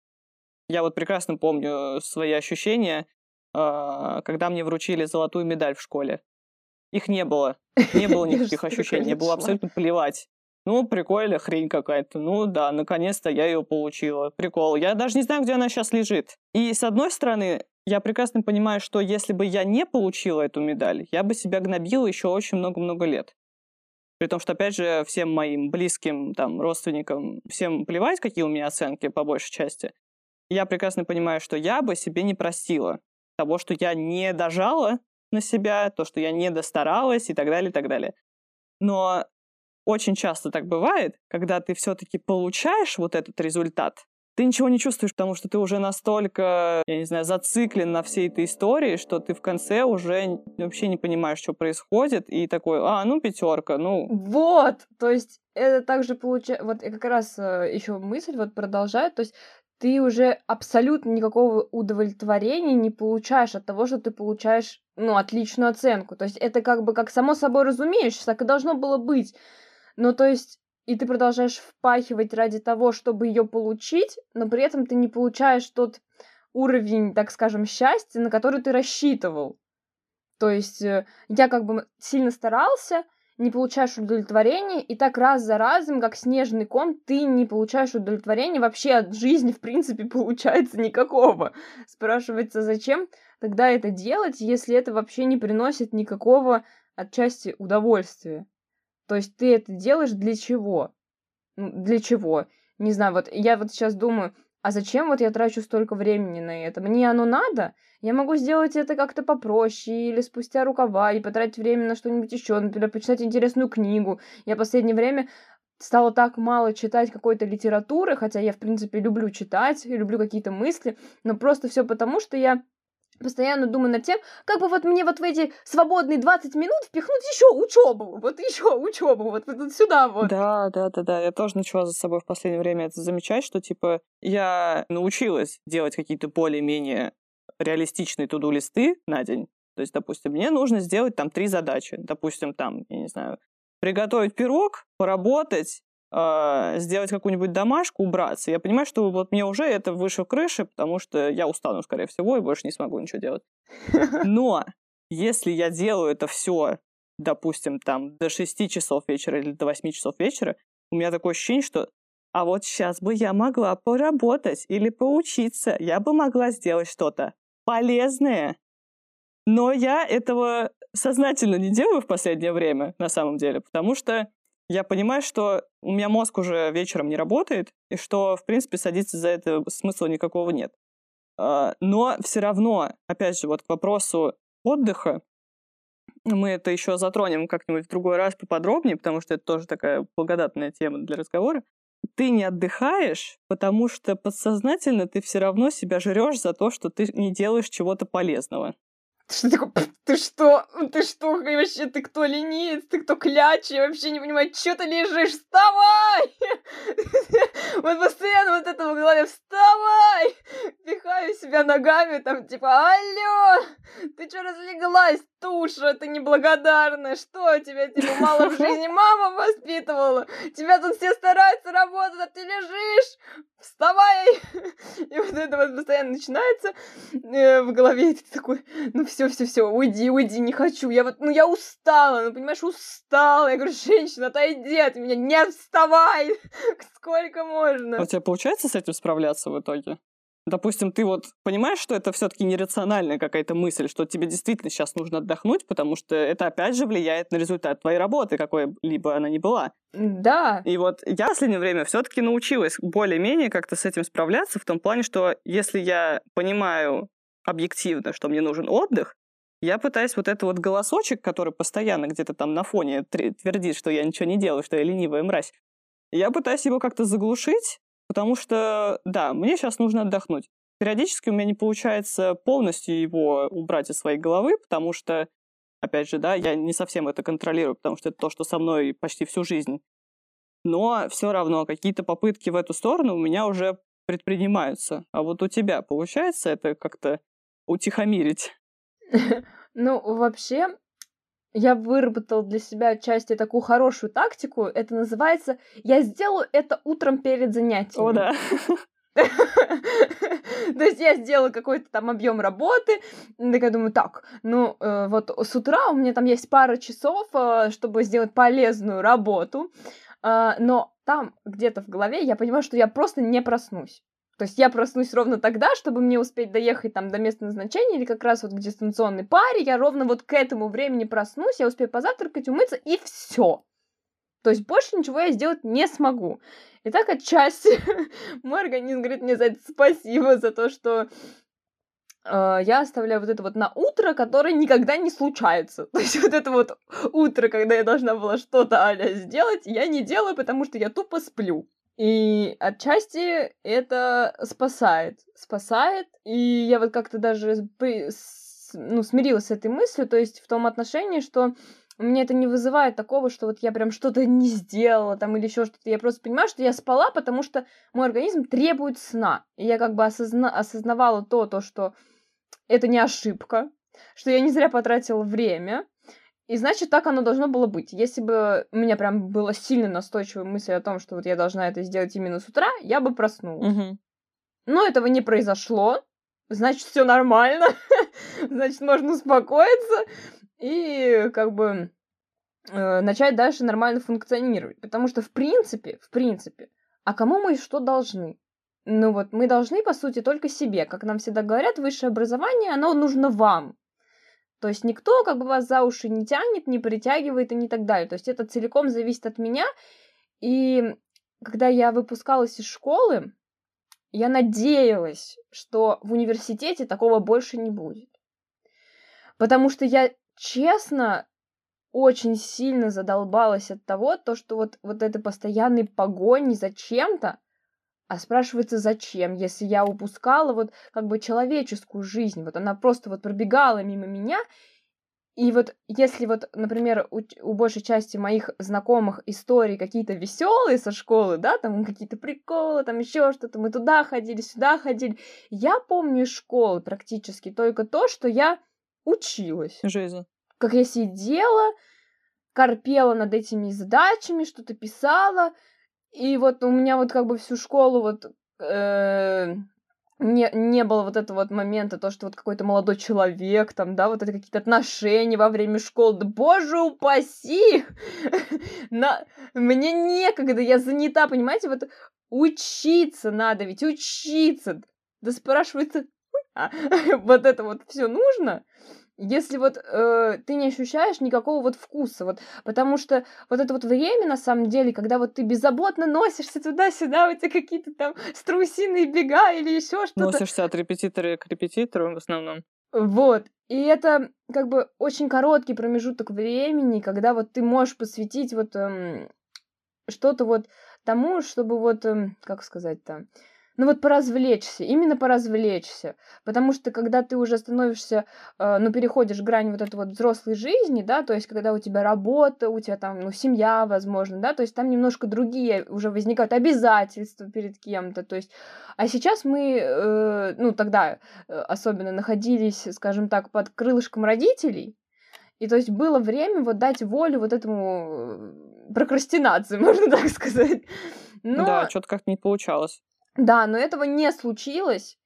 я вот прекрасно помню свои ощущения, а, когда мне вручили золотую медаль в школе. Их не было. Не было никаких ощущений. Мне было абсолютно плевать. Ну, прикольно, хрень какая-то. Ну да, наконец-то я ее получила. Прикол. Я даже не знаю, где она сейчас лежит. И с одной стороны, я прекрасно понимаю, что если бы я не получила эту медаль, я бы себя гнобила еще очень много-много лет. При том, что, опять же, всем моим близким, там, родственникам, всем плевать, какие у меня оценки, по большей части я прекрасно понимаю, что я бы себе не простила того, что я не дожала на себя, то, что я не достаралась и так далее, и так далее. Но очень часто так бывает, когда ты все-таки получаешь вот этот результат, ты ничего не чувствуешь, потому что ты уже настолько, я не знаю, зациклен на всей этой истории, что ты в конце уже вообще не понимаешь, что происходит, и такой, а, ну, пятерка, ну. Вот, то есть это также получается, вот как раз э, еще мысль вот продолжает, то есть ты уже абсолютно никакого удовлетворения не получаешь от того, что ты получаешь, ну, отличную оценку. То есть это как бы как само собой разумеющееся, так и должно было быть. Но то есть и ты продолжаешь впахивать ради того, чтобы ее получить, но при этом ты не получаешь тот уровень, так скажем, счастья, на который ты рассчитывал. То есть э, я как бы сильно старался, не получаешь удовлетворения, и так раз за разом, как снежный ком, ты не получаешь удовлетворения, вообще от жизни, в принципе, получается никакого. Спрашивается, зачем тогда это делать, если это вообще не приносит никакого отчасти удовольствия? То есть ты это делаешь для чего? Для чего? Не знаю, вот я вот сейчас думаю, а зачем вот я трачу столько времени на это? Мне оно надо? Я могу сделать это как-то попроще, или спустя рукава, и потратить время на что-нибудь еще, например, почитать интересную книгу. Я в последнее время стала так мало читать какой-то литературы, хотя я, в принципе, люблю читать, люблю какие-то мысли, но просто все потому, что я постоянно думаю над тем, как бы вот мне вот в эти свободные 20 минут впихнуть еще учебу, вот еще учебу, вот, вот сюда вот. Да, да, да, да. Я тоже начала за собой в последнее время это замечать, что типа я научилась делать какие-то более-менее реалистичные туду-листы на день. То есть, допустим, мне нужно сделать там три задачи. Допустим, там, я не знаю, приготовить пирог, поработать, э, сделать какую-нибудь домашку, убраться. Я понимаю, что вот мне уже это выше крыши, потому что я устану, скорее всего, и больше не смогу ничего делать. Но если я делаю это все, допустим, там до 6 часов вечера или до 8 часов вечера, у меня такое ощущение, что а вот сейчас бы я могла поработать или поучиться, я бы могла сделать что-то полезное. Но я этого сознательно не делаю в последнее время, на самом деле, потому что я понимаю, что у меня мозг уже вечером не работает, и что, в принципе, садиться за это смысла никакого нет. А, но все равно, опять же, вот к вопросу отдыха, мы это еще затронем как-нибудь в другой раз поподробнее, потому что это тоже такая благодатная тема для разговора. Ты не отдыхаешь, потому что подсознательно ты все равно себя жрешь за то, что ты не делаешь чего-то полезного. Ты такой, ты что? Ты что? Вообще, ты кто ленивец? Ты кто клячий? Я вообще не понимаю, что ты лежишь? Вставай! Вот постоянно вот это в голове, вставай! Пихаю себя ногами, там, типа, алло! Ты что разлеглась, туша? Ты неблагодарная? Что, тебя, типа, мало в жизни мама воспитывала? Тебя тут все стараются работать, а ты лежишь? Вставай! И вот это вот постоянно начинается э, в голове, и ты такой, ну все, все, все, уйди, уйди, не хочу. Я вот, ну я устала, ну понимаешь, устала. Я говорю, женщина, отойди от меня, не вставай. Сколько можно? А у тебя получается с этим справляться в итоге? Допустим, ты вот понимаешь, что это все-таки нерациональная какая-то мысль, что тебе действительно сейчас нужно отдохнуть, потому что это опять же влияет на результат твоей работы, какой-либо она ни была. Да. И вот я в последнее время все-таки научилась более-менее как-то с этим справляться, в том плане, что если я понимаю объективно, что мне нужен отдых, я пытаюсь вот этот вот голосочек, который постоянно где-то там на фоне твердит, что я ничего не делаю, что я ленивая мразь, я пытаюсь его как-то заглушить, потому что, да, мне сейчас нужно отдохнуть. Периодически у меня не получается полностью его убрать из своей головы, потому что, опять же, да, я не совсем это контролирую, потому что это то, что со мной почти всю жизнь. Но все равно какие-то попытки в эту сторону у меня уже предпринимаются. А вот у тебя получается это как-то утихомирить? Ну, вообще, я выработал для себя отчасти такую хорошую тактику. Это называется «я сделаю это утром перед занятием». О, да. То есть я сделала какой-то там объем работы, такая думаю, так, ну э, вот с утра у меня там есть пара часов, э, чтобы сделать полезную работу, э, но там где-то в голове я понимаю, что я просто не проснусь. То есть я проснусь ровно тогда, чтобы мне успеть доехать там до места назначения или как раз вот к дистанционной паре, я ровно вот к этому времени проснусь, я успею позавтракать, умыться и все. То есть больше ничего я сделать не смогу. И так отчасти мой организм говорит мне за это спасибо, за то, что э, я оставляю вот это вот на утро, которое никогда не случается. То есть вот это вот утро, когда я должна была что-то аля сделать, я не делаю, потому что я тупо сплю. И отчасти это спасает. Спасает. И я вот как-то даже ну, смирилась с этой мыслью, то есть в том отношении, что мне это не вызывает такого, что вот я прям что-то не сделала там или еще что-то. Я просто понимаю, что я спала, потому что мой организм требует сна. И я как бы осозна осознавала то, то, что это не ошибка, что я не зря потратила время, и значит, так оно должно было быть. Если бы у меня прям была сильно настойчивая мысль о том, что вот я должна это сделать именно с утра, я бы проснулась. Угу. Но этого не произошло. Значит, все нормально. значит, можно успокоиться и как бы э, начать дальше нормально функционировать. Потому что, в принципе, в принципе, а кому мы что должны? Ну вот, мы должны, по сути, только себе. Как нам всегда говорят, высшее образование, оно нужно вам. То есть никто как бы вас за уши не тянет, не притягивает и не так далее. То есть это целиком зависит от меня. И когда я выпускалась из школы, я надеялась, что в университете такого больше не будет. Потому что я, честно, очень сильно задолбалась от того, то, что вот, вот этой постоянной погони за чем-то, а спрашивается, зачем, если я упускала вот как бы человеческую жизнь, вот она просто вот пробегала мимо меня, и вот если вот, например, у, у большей части моих знакомых истории какие-то веселые со школы, да, там какие-то приколы, там еще что-то, мы туда ходили, сюда ходили, я помню из школы практически только то, что я училась. Жизнь. Как я сидела, корпела над этими задачами, что-то писала, и вот у меня вот как бы всю школу вот э, не, не было вот этого вот момента, то, что вот какой-то молодой человек, там, да, вот это какие-то отношения во время школы. Да боже упаси! На... Мне некогда, я занята, понимаете, вот учиться надо, ведь учиться. Да спрашивается, а, вот это вот все нужно? Если вот э, ты не ощущаешь никакого вот вкуса, вот, потому что вот это вот время, на самом деле, когда вот ты беззаботно носишься туда-сюда, у тебя какие-то там страусиные бега или еще что-то. Носишься от репетитора к репетитору в основном. Вот. И это как бы очень короткий промежуток времени, когда вот ты можешь посвятить вот эм, что-то вот тому, чтобы вот, эм, как сказать-то, ну вот поразвлечься, именно поразвлечься. Потому что когда ты уже становишься, э, ну, переходишь грань вот этой вот взрослой жизни, да, то есть когда у тебя работа, у тебя там, ну, семья, возможно, да, то есть там немножко другие уже возникают обязательства перед кем-то, то есть, а сейчас мы, э, ну, тогда э, особенно находились, скажем так, под крылышком родителей, и то есть было время вот дать волю вот этому э, прокрастинации, можно так сказать. Но... Да, что-то как-то не получалось. Да, но этого не случилось.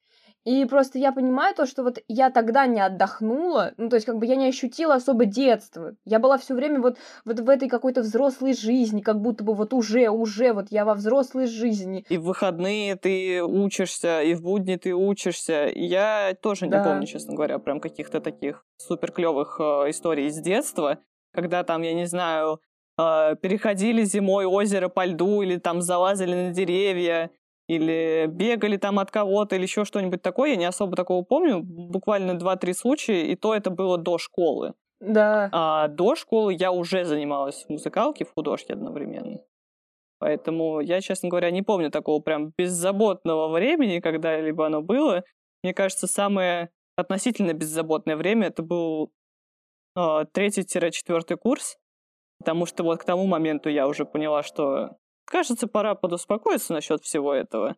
И просто я понимаю то, что вот я тогда не отдохнула, ну, то есть как бы я не ощутила особо детства. Я была все время вот, вот в этой какой-то взрослой жизни, как будто бы вот уже, уже вот я во взрослой жизни. И в выходные ты учишься, и в будни ты учишься. Я тоже да. не помню, честно говоря, прям каких-то таких супер клевых э, историй из детства, когда там, я не знаю, э, переходили зимой озеро по льду или там залазили на деревья или бегали там от кого-то, или еще что-нибудь такое. Я не особо такого помню. Буквально два-три случая, и то это было до школы. Да. А до школы я уже занималась в музыкалке, в художке одновременно. Поэтому я, честно говоря, не помню такого прям беззаботного времени, когда-либо оно было. Мне кажется, самое относительно беззаботное время это был э, третий-четвертый курс, потому что вот к тому моменту я уже поняла, что Кажется, пора подуспокоиться насчет всего этого.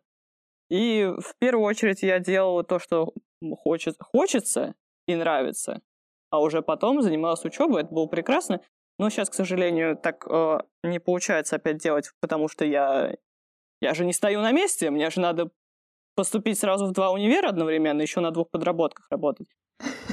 И в первую очередь я делала то, что хочет, хочется и нравится. А уже потом занималась учебой, это было прекрасно. Но сейчас, к сожалению, так э, не получается опять делать, потому что я, я же не стою на месте, мне же надо поступить сразу в два универа одновременно, еще на двух подработках работать.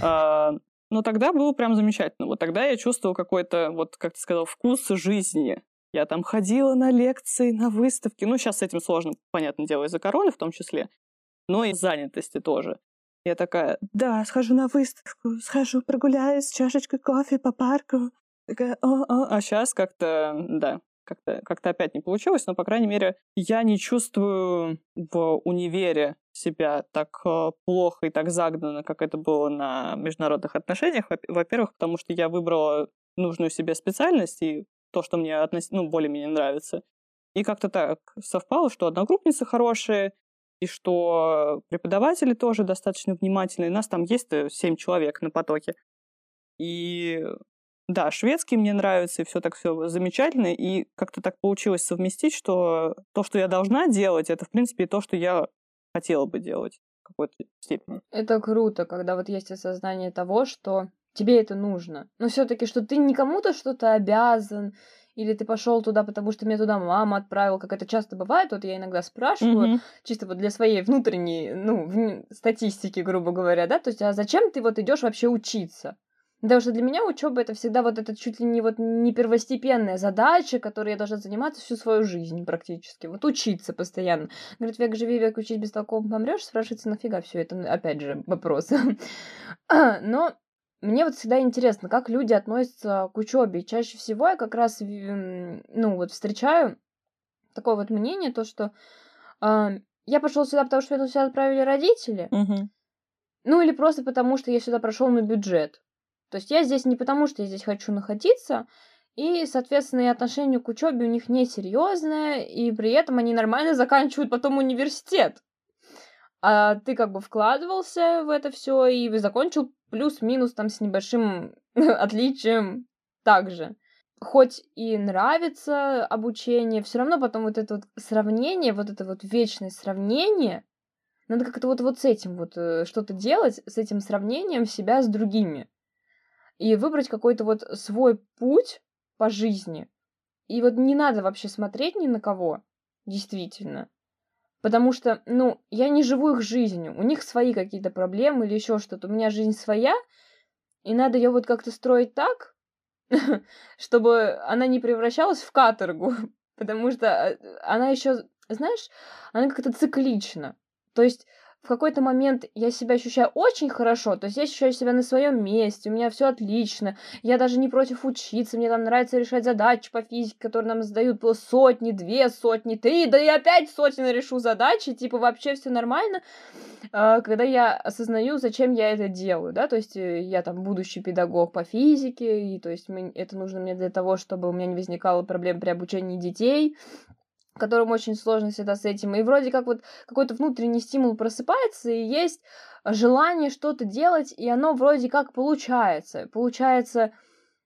А, но тогда было прям замечательно. Вот тогда я чувствовал какой-то, вот как ты сказал, вкус жизни. Я там ходила на лекции, на выставки. Ну, сейчас с этим сложно, понятное дело, из-за короны в том числе, но и занятости тоже. Я такая, да, схожу на выставку, схожу прогуляюсь с чашечкой кофе по парку. Такая, о, о. А сейчас как-то, да, как-то как опять не получилось, но, по крайней мере, я не чувствую в универе себя так э, плохо и так загнано, как это было на международных отношениях. Во-первых, потому что я выбрала нужную себе специальность, и то, что мне относ... ну, более-менее нравится. И как-то так совпало, что одногруппницы хорошие, и что преподаватели тоже достаточно внимательные. Нас там есть э, семь человек на потоке. И да, шведский мне нравится, и все так все замечательно. И как-то так получилось совместить, что то, что я должна делать, это, в принципе, то, что я хотела бы делать в какой-то степени. Это круто, когда вот есть осознание того, что тебе это нужно. Но все-таки, что ты не кому-то что-то обязан, или ты пошел туда, потому что меня туда мама отправила, как это часто бывает, вот я иногда спрашиваю, mm-hmm. чисто вот для своей внутренней, ну, статистики, грубо говоря, да, то есть, а зачем ты вот идешь вообще учиться? Потому что для меня учеба это всегда вот это чуть ли не вот не первостепенная задача, которой я должна заниматься всю свою жизнь практически. Вот учиться постоянно. Говорит, век живи, век учись, без толком помрешь, спрашивается, нафига все это, опять же, вопрос. Но мне вот всегда интересно, как люди относятся к учебе. чаще всего я как раз, ну, вот встречаю такое вот мнение, то, что э, я пошел сюда, потому что меня сюда отправили родители. Угу. Ну, или просто потому, что я сюда прошел на бюджет. То есть я здесь не потому, что я здесь хочу находиться, и, соответственно, и отношение к учебе у них несерьезное, и при этом они нормально заканчивают потом университет. А ты как бы вкладывался в это все и закончил плюс-минус там с небольшим отличием также. Хоть и нравится обучение, все равно потом вот это вот сравнение, вот это вот вечное сравнение, надо как-то вот, вот с этим вот э, что-то делать, с этим сравнением себя с другими. И выбрать какой-то вот свой путь по жизни. И вот не надо вообще смотреть ни на кого, действительно. Потому что, ну, я не живу их жизнью. У них свои какие-то проблемы или еще что-то. У меня жизнь своя, и надо ее вот как-то строить так, чтобы она не превращалась в каторгу. Потому что э, она еще, знаешь, она как-то циклична. То есть в какой-то момент я себя ощущаю очень хорошо, то есть я ощущаю себя на своем месте, у меня все отлично, я даже не против учиться, мне там нравится решать задачи по физике, которые нам задают было сотни, две сотни, три, да и опять сотни решу задачи, типа вообще все нормально, а, когда я осознаю, зачем я это делаю, да, то есть э, я там будущий педагог по физике, и то есть это нужно мне для того, чтобы у меня не возникало проблем при обучении детей, которым очень сложно всегда с этим. И вроде как вот какой-то внутренний стимул просыпается, и есть желание что-то делать, и оно вроде как получается. Получается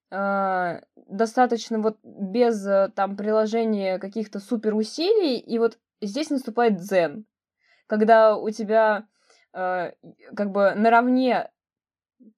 э, достаточно вот без э, там приложения каких-то супер усилий, и вот здесь наступает дзен, когда у тебя э, как бы наравне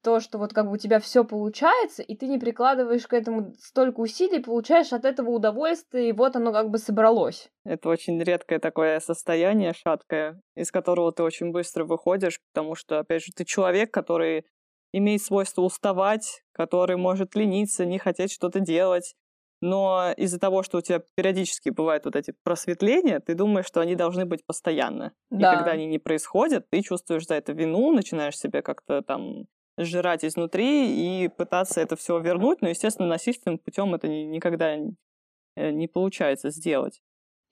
то, что вот как бы у тебя все получается, и ты не прикладываешь к этому столько усилий, получаешь от этого удовольствие, и вот оно как бы собралось. Это очень редкое такое состояние шаткое, из которого ты очень быстро выходишь, потому что, опять же, ты человек, который имеет свойство уставать, который может лениться, не хотеть что-то делать. Но из-за того, что у тебя периодически бывают вот эти просветления, ты думаешь, что они должны быть постоянно. Да. И когда они не происходят, ты чувствуешь за это вину, начинаешь себя как-то там сжирать изнутри и пытаться это все вернуть, но, естественно, насильственным путем это никогда э, не получается сделать.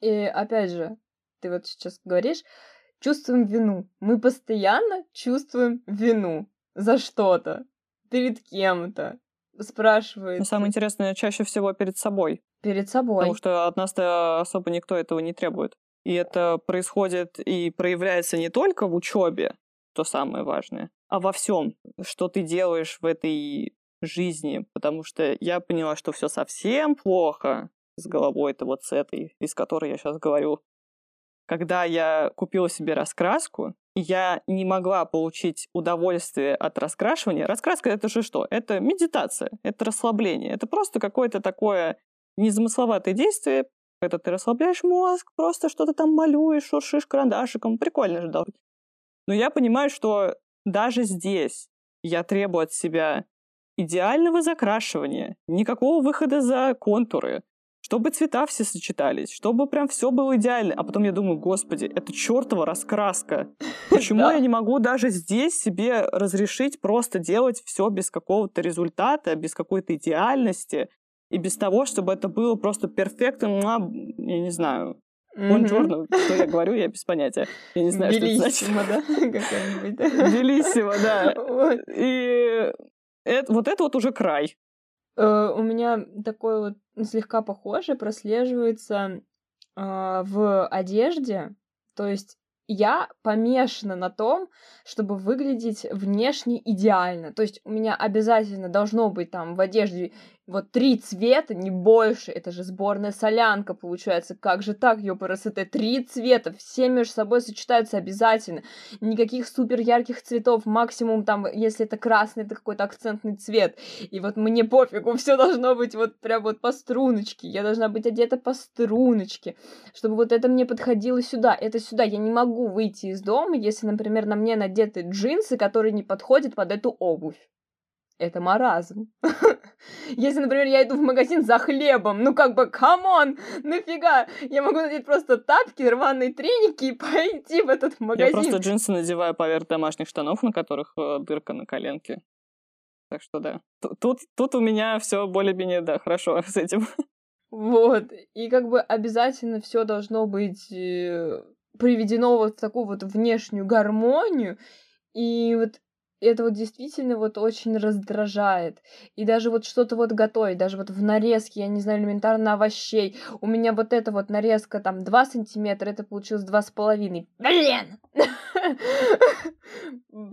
И опять же, ты вот сейчас говоришь, чувствуем вину. Мы постоянно чувствуем вину за что-то, перед кем-то. Спрашивает. Но самое интересное, чаще всего перед собой. Перед собой. Потому что от нас-то особо никто этого не требует. И это происходит и проявляется не только в учебе, то самое важное, а во всем, что ты делаешь в этой жизни, потому что я поняла, что все совсем плохо с головой-то вот с этой, из которой я сейчас говорю. Когда я купила себе раскраску, я не могла получить удовольствие от раскрашивания. Раскраска — это же что? Это медитация, это расслабление. Это просто какое-то такое незамысловатое действие, когда ты расслабляешь мозг, просто что-то там малюешь, шуршишь карандашиком. Прикольно же должно быть. Но я понимаю, что даже здесь я требую от себя идеального закрашивания, никакого выхода за контуры, чтобы цвета все сочетались, чтобы прям все было идеально. А потом я думаю, господи, это чертова раскраска. Почему я не могу даже здесь себе разрешить просто делать все без какого-то результата, без какой-то идеальности и без того, чтобы это было просто перфектно, я не знаю, Бонжорно, что я говорю, я без понятия. Я не знаю, что это значит. да, какая-нибудь. Белиссимо, да. И вот это вот уже край. Э, у меня такое вот слегка похоже прослеживается а, в одежде. То есть я помешана на том, чтобы выглядеть внешне идеально. То есть у меня обязательно должно быть там в одежде вот три цвета, не больше. Это же сборная солянка получается. Как же так, ёпарасоте? Три цвета, все между собой сочетаются обязательно. Никаких супер ярких цветов. Максимум там, если это красный, это какой-то акцентный цвет. И вот мне пофигу, все должно быть вот прям вот по струночке. Я должна быть одета по струночке, чтобы вот это мне подходило сюда, это сюда. Я не могу выйти из дома, если, например, на мне надеты джинсы, которые не подходят под эту обувь это маразм. Если, например, я иду в магазин за хлебом, ну как бы, come on, нафига? Я могу надеть просто тапки, рваные треники и пойти в этот магазин. Я просто джинсы надеваю поверх домашних штанов, на которых э, дырка на коленке. Так что да. Тут, тут у меня все более-менее, да, хорошо с этим. Вот. И как бы обязательно все должно быть э, приведено вот в такую вот внешнюю гармонию. И вот это вот действительно вот очень раздражает. И даже вот что-то вот готовить, даже вот в нарезке, я не знаю, элементарно овощей. У меня вот эта вот нарезка там 2 сантиметра, это получилось два с половиной. Блин! Блин!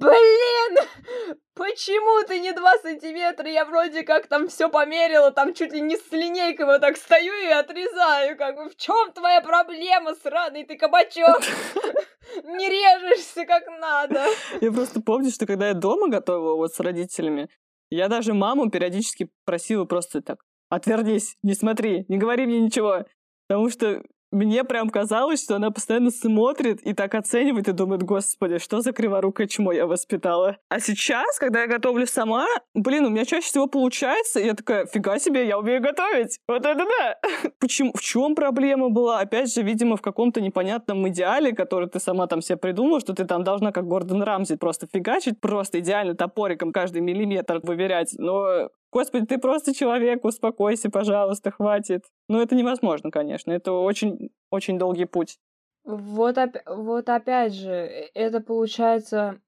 Почему ты не 2 сантиметра? Я вроде как там все померила, там чуть ли не с линейкой вот так стою и отрезаю. Как бы в чем твоя проблема, сраный ты кабачок? Не режешься как надо. Я просто помню, что когда я дома готовила вот с родителями, я даже маму периодически просила просто так, отвернись, не смотри, не говори мне ничего. Потому что мне прям казалось, что она постоянно смотрит и так оценивает и думает, господи, что за криворукое чмо я воспитала. А сейчас, когда я готовлю сама, блин, у меня чаще всего получается, и я такая, фига себе, я умею готовить. Вот это да. Почему? В чем проблема была? Опять же, видимо, в каком-то непонятном идеале, который ты сама там себе придумала, что ты там должна, как Гордон Рамзи, просто фигачить, просто идеально топориком каждый миллиметр выверять. Но Господи, ты просто человек, успокойся, пожалуйста, хватит. Ну, это невозможно, конечно. Это очень, очень долгий путь. Вот, оп- вот опять же, э, это получается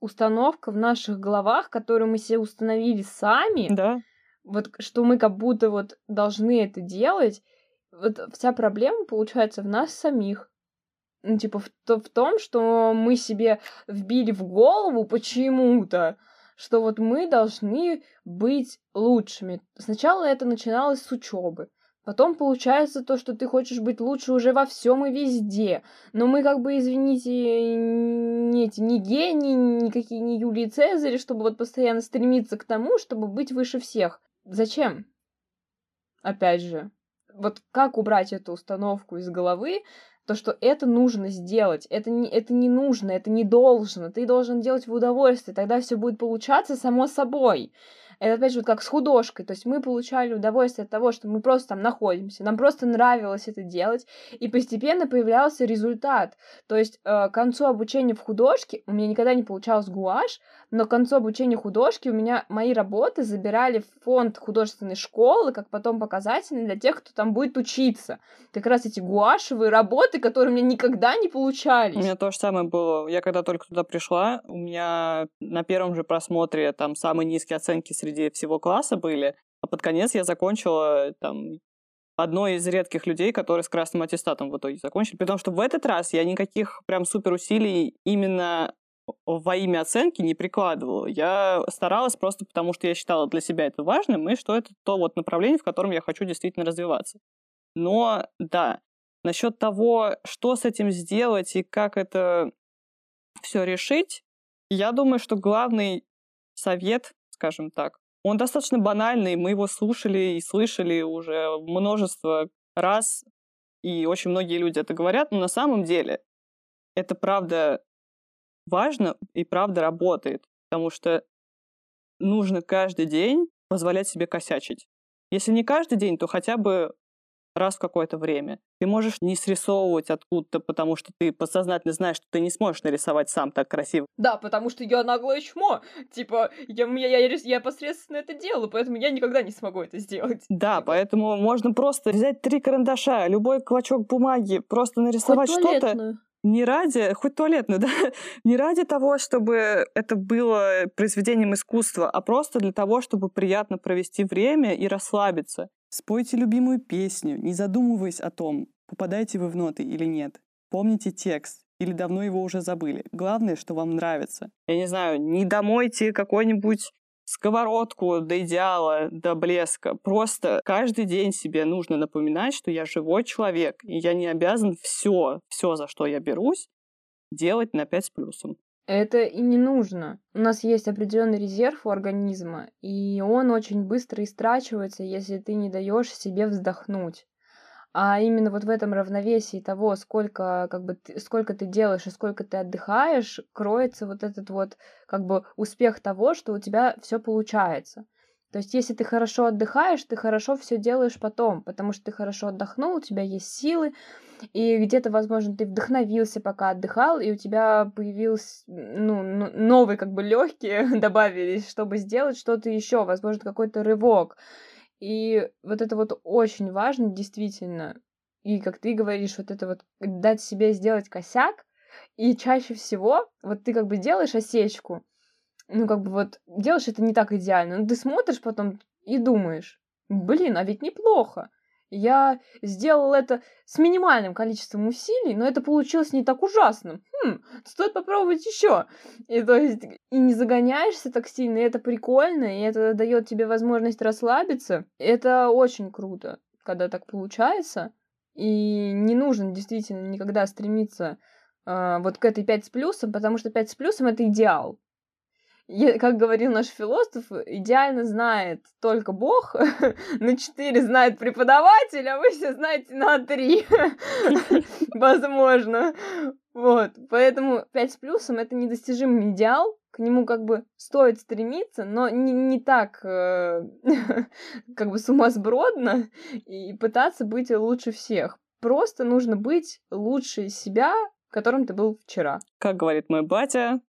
установка в наших головах, которую мы себе установили сами. Да. Вот что мы как будто вот должны это делать. вот вся проблема получается в нас самих. Ну, типа, в, то, в том, что мы себе вбили в голову почему-то, что вот мы должны быть лучшими. Сначала это начиналось с учебы. Потом получается то, что ты хочешь быть лучше уже во всем и везде. Но мы как бы, извините, не, эти, не гении, никакие не Юлии Цезари, чтобы вот постоянно стремиться к тому, чтобы быть выше всех. Зачем? Опять же, вот как убрать эту установку из головы, то, что это нужно сделать, это не, это не нужно, это не должно, ты должен делать в удовольствие, тогда все будет получаться само собой. Это опять же вот как с художкой. То есть мы получали удовольствие от того, что мы просто там находимся, нам просто нравилось это делать, и постепенно появлялся результат. То есть э, к концу обучения в художке у меня никогда не получалось гуашь, но к концу обучения художки у меня мои работы забирали в фонд художественной школы, как потом показательные для тех, кто там будет учиться. Как раз эти гуашевые работы, которые у меня никогда не получались. У меня то же самое было. Я когда только туда пришла, у меня на первом же просмотре там самые низкие оценки среди среди всего класса были. А под конец я закончила там одной из редких людей, которые с красным аттестатом в итоге закончили. При том, что в этот раз я никаких прям супер усилий именно во имя оценки не прикладывала. Я старалась просто потому, что я считала для себя это важным, и что это то вот направление, в котором я хочу действительно развиваться. Но да, насчет того, что с этим сделать и как это все решить, я думаю, что главный совет, скажем так, он достаточно банальный, мы его слушали и слышали уже множество раз, и очень многие люди это говорят, но на самом деле это правда важно и правда работает, потому что нужно каждый день позволять себе косячить. Если не каждый день, то хотя бы раз в какое-то время. Ты можешь не срисовывать откуда-то, потому что ты подсознательно знаешь, что ты не сможешь нарисовать сам так красиво. Да, потому что я наглое чмо. Типа, я, я, я, я посредственно это делаю, поэтому я никогда не смогу это сделать. Да, типа. поэтому можно просто взять три карандаша, любой клочок бумаги, просто нарисовать что-то. Не ради, хоть туалетную, да, не ради того, чтобы это было произведением искусства, а просто для того, чтобы приятно провести время и расслабиться. Спойте любимую песню, не задумываясь о том, попадаете вы в ноты или нет. Помните текст, или давно его уже забыли. Главное, что вам нравится. Я не знаю, не домойте какой-нибудь сковородку до идеала, до блеска. Просто каждый день себе нужно напоминать, что я живой человек, и я не обязан все, все, за что я берусь, делать на 5 с плюсом. Это и не нужно. У нас есть определенный резерв у организма, и он очень быстро истрачивается, если ты не даешь себе вздохнуть. А именно вот в этом равновесии того, сколько, как бы, ты, сколько ты делаешь и сколько ты отдыхаешь, кроется вот этот вот, как бы, успех того, что у тебя все получается. То есть, если ты хорошо отдыхаешь, ты хорошо все делаешь потом, потому что ты хорошо отдохнул, у тебя есть силы, и где-то, возможно, ты вдохновился, пока отдыхал, и у тебя появился, ну, новые как бы легкие добавились, чтобы сделать что-то еще, возможно, какой-то рывок. И вот это вот очень важно, действительно. И как ты говоришь, вот это вот дать себе сделать косяк, и чаще всего вот ты как бы делаешь осечку, ну, как бы вот делаешь это не так идеально, но ты смотришь потом и думаешь, блин, а ведь неплохо. Я сделал это с минимальным количеством усилий, но это получилось не так ужасно. Хм, стоит попробовать еще. И то есть и не загоняешься так сильно, и это прикольно, и это дает тебе возможность расслабиться. Это очень круто, когда так получается. И не нужно действительно никогда стремиться э, вот к этой 5 с плюсом, потому что 5 с плюсом это идеал как говорил наш философ, идеально знает только Бог, на 4 знает преподаватель, а вы все знаете на 3. Возможно. Вот. Поэтому 5 с плюсом это недостижимый идеал, к нему как бы стоит стремиться, но не, не так э, как бы сумасбродно и пытаться быть лучше всех. Просто нужно быть лучше себя, которым ты был вчера. Как говорит мой батя,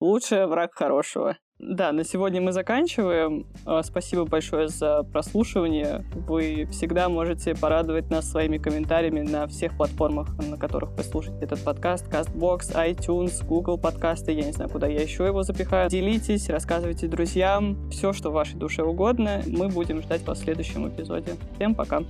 Лучший враг хорошего. Да, на сегодня мы заканчиваем. А, спасибо большое за прослушивание. Вы всегда можете порадовать нас своими комментариями на всех платформах, на которых вы слушаете этот подкаст. CastBox, iTunes, Google подкасты, я не знаю, куда я еще его запихаю. Делитесь, рассказывайте друзьям. Все, что вашей душе угодно. Мы будем ждать вас в следующем эпизоде. Всем пока.